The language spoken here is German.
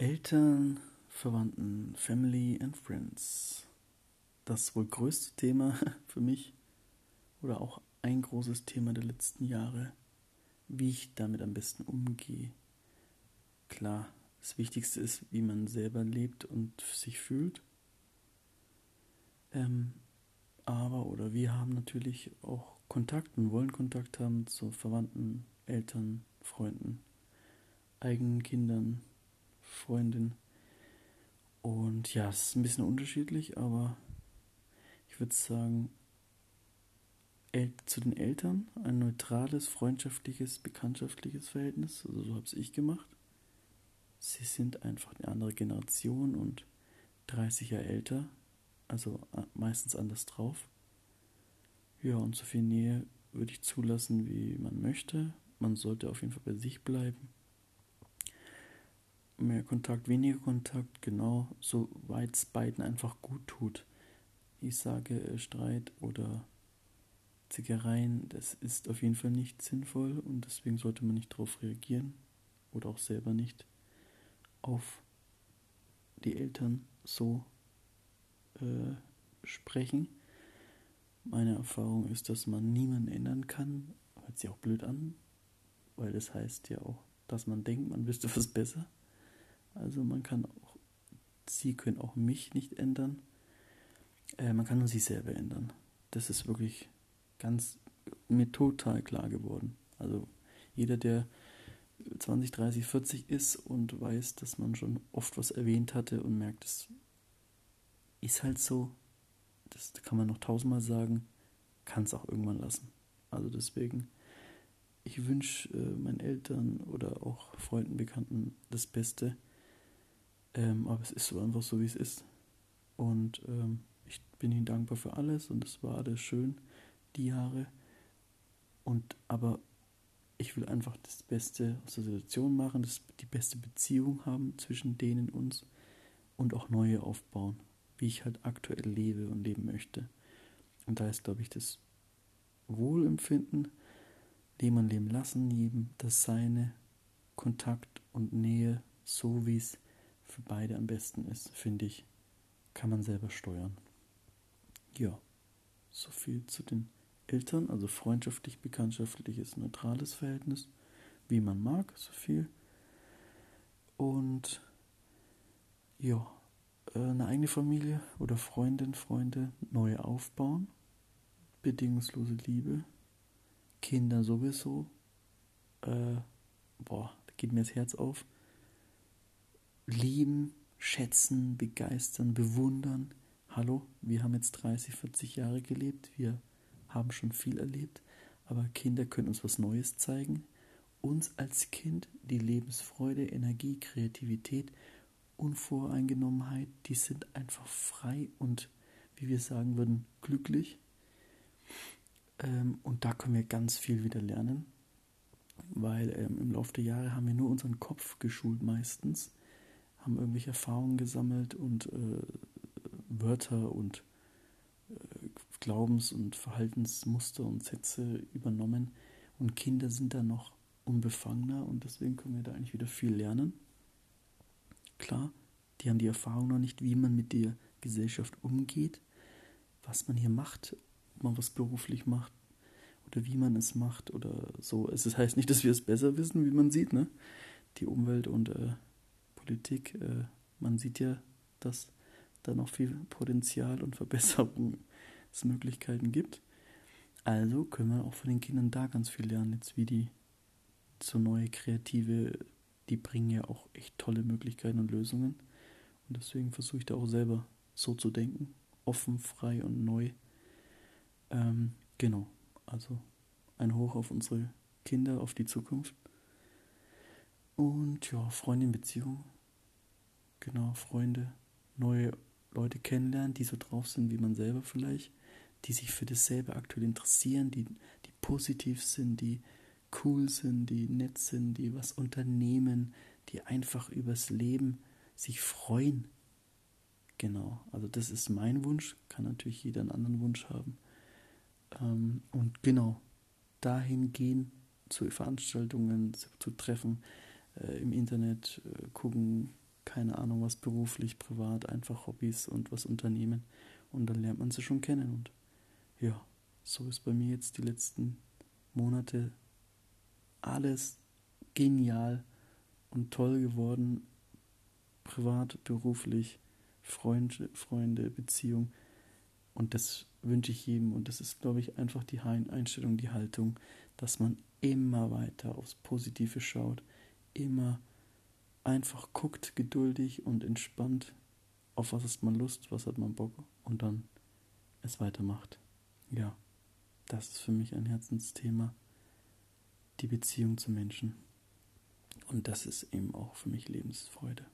Eltern, Verwandten, Family and Friends. Das wohl größte Thema für mich oder auch ein großes Thema der letzten Jahre, wie ich damit am besten umgehe. Klar, das Wichtigste ist, wie man selber lebt und sich fühlt. Ähm, aber oder wir haben natürlich auch Kontakt und wollen Kontakt haben zu Verwandten, Eltern, Freunden, eigenen Kindern, Freundin. Und ja, es ist ein bisschen unterschiedlich, aber ich würde sagen, zu den Eltern ein neutrales, freundschaftliches, bekanntschaftliches Verhältnis. Also so habe es ich gemacht. Sie sind einfach eine andere Generation und 30 Jahre älter, also äh, meistens anders drauf. Ja, und so viel Nähe würde ich zulassen, wie man möchte. Man sollte auf jeden Fall bei sich bleiben mehr Kontakt, weniger Kontakt, genau, soweit es beiden einfach gut tut. Ich sage, äh, Streit oder Zickereien, das ist auf jeden Fall nicht sinnvoll und deswegen sollte man nicht darauf reagieren oder auch selber nicht auf die Eltern so äh, sprechen. Meine Erfahrung ist, dass man niemanden ändern kann. Hört sich auch blöd an, weil das heißt ja auch, dass man denkt, man wüsste was besser. Also man kann auch, sie können auch mich nicht ändern. Äh, man kann nur sich selber ändern. Das ist wirklich ganz mir total klar geworden. Also jeder, der 20, 30, 40 ist und weiß, dass man schon oft was erwähnt hatte und merkt, es ist halt so, das kann man noch tausendmal sagen, kann es auch irgendwann lassen. Also deswegen, ich wünsche äh, meinen Eltern oder auch Freunden, Bekannten das Beste. Ähm, aber es ist so einfach so, wie es ist. Und ähm, ich bin ihnen dankbar für alles und es war alles schön, die Jahre. Und aber ich will einfach das Beste aus der Situation machen, das, die beste Beziehung haben zwischen denen und uns und auch neue aufbauen, wie ich halt aktuell lebe und leben möchte. Und da ist, glaube ich, das Wohlempfinden, leben und leben lassen, jedem das Seine, Kontakt und Nähe, so wie es für beide am besten ist, finde ich, kann man selber steuern. Ja, so viel zu den Eltern, also freundschaftlich, bekanntschaftliches, neutrales Verhältnis, wie man mag, so viel. Und ja, eine eigene Familie oder Freundin, Freunde neu aufbauen, bedingungslose Liebe, Kinder sowieso. Äh, boah, da geht mir das Herz auf lieben, schätzen, begeistern, bewundern. Hallo, wir haben jetzt 30, 40 Jahre gelebt, wir haben schon viel erlebt, aber Kinder können uns was Neues zeigen. Uns als Kind die Lebensfreude, Energie, Kreativität, Unvoreingenommenheit, die sind einfach frei und, wie wir sagen würden, glücklich. Ähm, und da können wir ganz viel wieder lernen, weil ähm, im Laufe der Jahre haben wir nur unseren Kopf geschult meistens haben irgendwelche Erfahrungen gesammelt und äh, Wörter und äh, Glaubens- und Verhaltensmuster und Sätze übernommen. Und Kinder sind da noch unbefangener und deswegen können wir da eigentlich wieder viel lernen. Klar, die haben die Erfahrung noch nicht, wie man mit der Gesellschaft umgeht, was man hier macht, ob man was beruflich macht oder wie man es macht oder so. Es heißt nicht, dass wir es besser wissen, wie man sieht, ne? Die Umwelt und äh, Politik, äh, man sieht ja, dass da noch viel Potenzial und Verbesserungsmöglichkeiten gibt. Also können wir auch von den Kindern da ganz viel lernen, jetzt wie die so neue Kreative, die bringen ja auch echt tolle Möglichkeiten und Lösungen. Und deswegen versuche ich da auch selber so zu denken, offen, frei und neu. Ähm, genau, also ein Hoch auf unsere Kinder, auf die Zukunft. Und ja, Freundin, Beziehung. Genau, Freunde, neue Leute kennenlernen, die so drauf sind wie man selber vielleicht, die sich für dasselbe aktuell interessieren, die, die positiv sind, die cool sind, die nett sind, die was unternehmen, die einfach übers Leben sich freuen. Genau, also das ist mein Wunsch, kann natürlich jeder einen anderen Wunsch haben. Ähm, und genau, dahin gehen, zu Veranstaltungen, zu, zu Treffen, äh, im Internet äh, gucken, keine Ahnung, was beruflich, privat, einfach Hobbys und was unternehmen. Und dann lernt man sie schon kennen. Und ja, so ist bei mir jetzt die letzten Monate alles genial und toll geworden. Privat, beruflich, Freunde, Freunde, Beziehung. Und das wünsche ich jedem. Und das ist, glaube ich, einfach die Einstellung, die Haltung, dass man immer weiter aufs Positive schaut, immer einfach guckt, geduldig und entspannt, auf was hat man Lust, was hat man Bock und dann es weitermacht. Ja, das ist für mich ein Herzensthema, die Beziehung zu Menschen. Und das ist eben auch für mich Lebensfreude.